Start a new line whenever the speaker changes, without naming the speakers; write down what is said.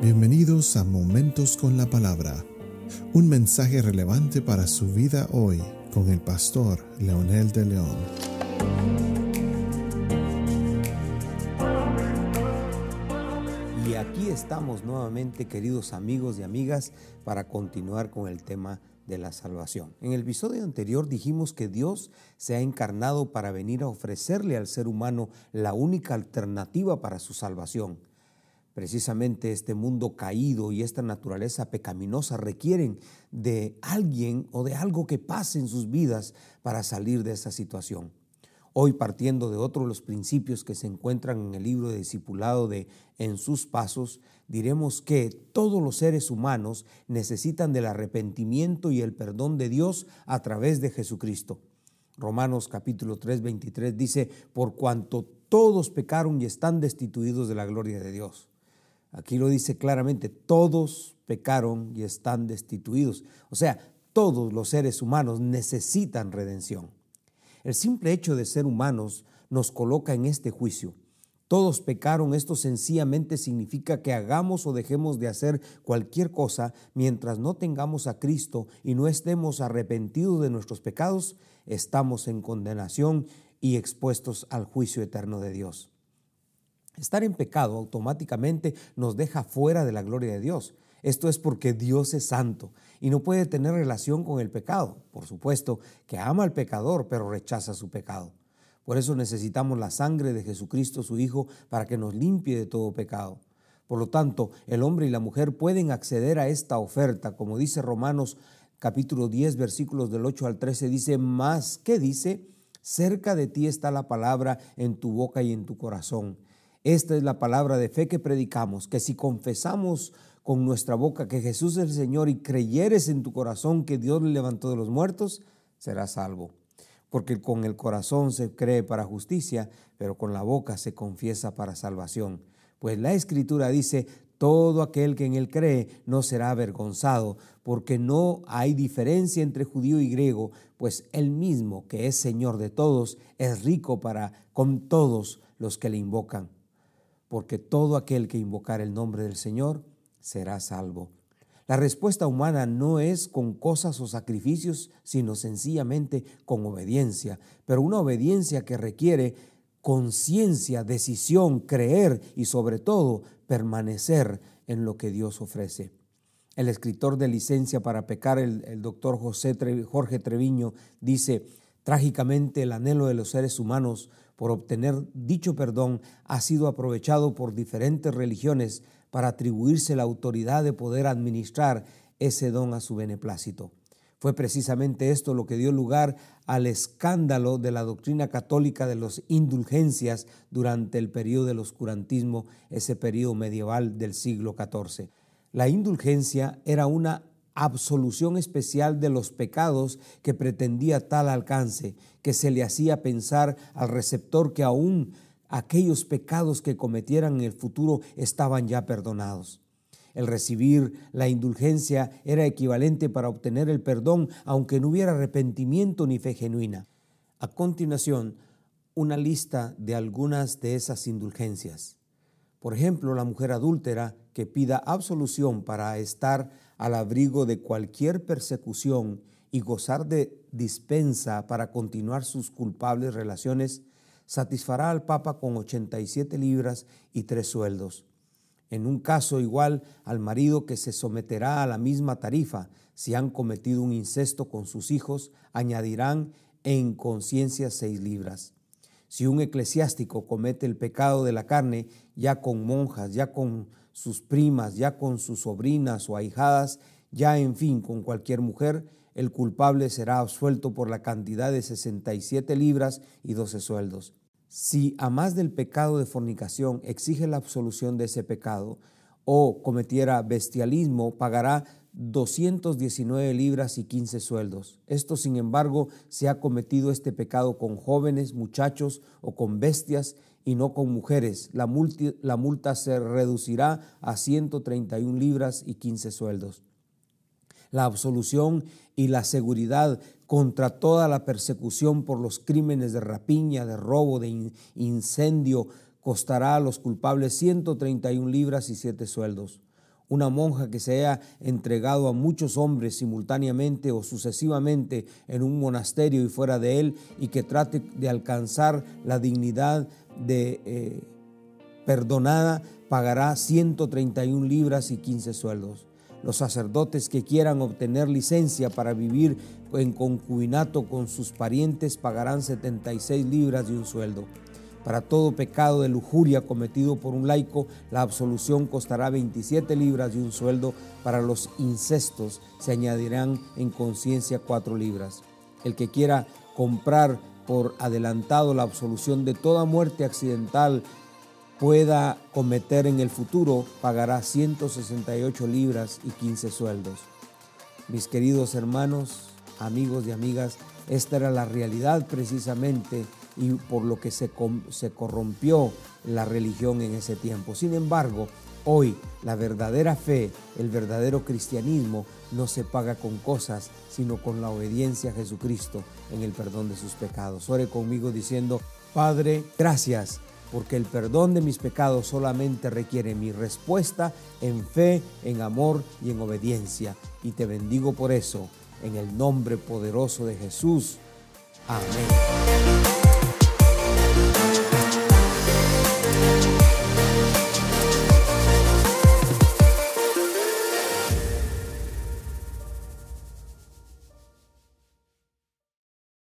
Bienvenidos a Momentos con la Palabra, un mensaje relevante para su vida hoy con el pastor Leonel de León.
Y aquí estamos nuevamente, queridos amigos y amigas, para continuar con el tema de la salvación. En el episodio anterior dijimos que Dios se ha encarnado para venir a ofrecerle al ser humano la única alternativa para su salvación Precisamente este mundo caído y esta naturaleza pecaminosa requieren de alguien o de algo que pase en sus vidas para salir de esa situación. Hoy partiendo de otro de los principios que se encuentran en el libro de discipulado de En sus pasos, diremos que todos los seres humanos necesitan del arrepentimiento y el perdón de Dios a través de Jesucristo. Romanos capítulo 3, 23 dice, por cuanto todos pecaron y están destituidos de la gloria de Dios. Aquí lo dice claramente, todos pecaron y están destituidos. O sea, todos los seres humanos necesitan redención. El simple hecho de ser humanos nos coloca en este juicio. Todos pecaron, esto sencillamente significa que hagamos o dejemos de hacer cualquier cosa mientras no tengamos a Cristo y no estemos arrepentidos de nuestros pecados, estamos en condenación y expuestos al juicio eterno de Dios. Estar en pecado automáticamente nos deja fuera de la gloria de Dios. Esto es porque Dios es santo y no puede tener relación con el pecado. Por supuesto que ama al pecador, pero rechaza su pecado. Por eso necesitamos la sangre de Jesucristo, su Hijo, para que nos limpie de todo pecado. Por lo tanto, el hombre y la mujer pueden acceder a esta oferta, como dice Romanos capítulo 10, versículos del 8 al 13, dice, más, ¿qué dice? Cerca de ti está la palabra en tu boca y en tu corazón esta es la palabra de fe que predicamos, que si confesamos con nuestra boca que Jesús es el Señor y creyeres en tu corazón que Dios le levantó de los muertos, serás salvo. Porque con el corazón se cree para justicia, pero con la boca se confiesa para salvación. Pues la Escritura dice, todo aquel que en él cree no será avergonzado, porque no hay diferencia entre judío y griego, pues él mismo, que es Señor de todos, es rico para con todos los que le invocan porque todo aquel que invocar el nombre del Señor será salvo. La respuesta humana no es con cosas o sacrificios, sino sencillamente con obediencia, pero una obediencia que requiere conciencia, decisión, creer y sobre todo permanecer en lo que Dios ofrece. El escritor de licencia para pecar, el, doctor José Jorge Treviño, dice, trágicamente el anhelo de los seres humanos por obtener dicho perdón ha sido aprovechado por diferentes religiones para atribuirse la autoridad de poder administrar ese don a su beneplácito. Fue precisamente esto lo que dio lugar al escándalo de la doctrina católica de las indulgencias durante el periodo del oscurantismo, ese periodo medieval del siglo XIV. La indulgencia era una absolución especial de los pecados que pretendía tal alcance, que se le hacía pensar al receptor que aún aquellos pecados que cometieran en el futuro estaban ya perdonados. El recibir la indulgencia era equivalente para obtener el perdón, aunque no hubiera arrepentimiento ni fe genuina. A continuación, una lista de algunas de esas indulgencias. Por ejemplo, la mujer adúltera que pida absolución para estar al abrigo de cualquier persecución y gozar de dispensa para continuar sus culpables relaciones, satisfará al Papa con 87 libras y tres sueldos. En un caso igual al marido que se someterá a la misma tarifa, si han cometido un incesto con sus hijos, añadirán en conciencia seis libras. Si un eclesiástico comete el pecado de la carne, ya con monjas, ya con sus primas, ya con sus sobrinas o ahijadas, ya en fin con cualquier mujer, el culpable será absuelto por la cantidad de 67 libras y 12 sueldos. Si a más del pecado de fornicación exige la absolución de ese pecado o cometiera bestialismo, pagará 219 libras y 15 sueldos. Esto, sin embargo, se ha cometido este pecado con jóvenes, muchachos o con bestias y no con mujeres. La, multa se reducirá a 131 libras y 15 sueldos. La absolución y la seguridad contra toda la persecución por los crímenes de rapiña, de robo, de incendio, costará a los culpables 131 libras y 7 sueldos. Una monja que se haya entregado a muchos hombres simultáneamente o sucesivamente en un monasterio y fuera de él y que trate de alcanzar la dignidad de eh, perdonada, pagará 131 libras y 15 sueldos. Los sacerdotes que quieran obtener licencia para vivir en concubinato con sus parientes pagarán 76 libras y un sueldo. Para todo pecado de lujuria cometido por un laico, la absolución costará 27 libras y un sueldo. Para los incestos se añadirán en conciencia 4 libras. El que quiera comprar por adelantado la absolución de toda muerte accidental pueda cometer en el futuro, pagará 168 libras y 15 sueldos. Mis queridos hermanos, amigos y amigas, esta era la realidad precisamente y por lo que se, se corrompió la religión en ese tiempo. Sin embargo, hoy la verdadera fe, el verdadero cristianismo, no se paga con cosas, sino con la obediencia a Jesucristo en el perdón de sus pecados. Ore conmigo diciendo, Padre, gracias porque el perdón de mis pecados solamente requiere mi respuesta en fe, en amor y en obediencia. Y te bendigo por eso, en el nombre poderoso de Jesús. Amén.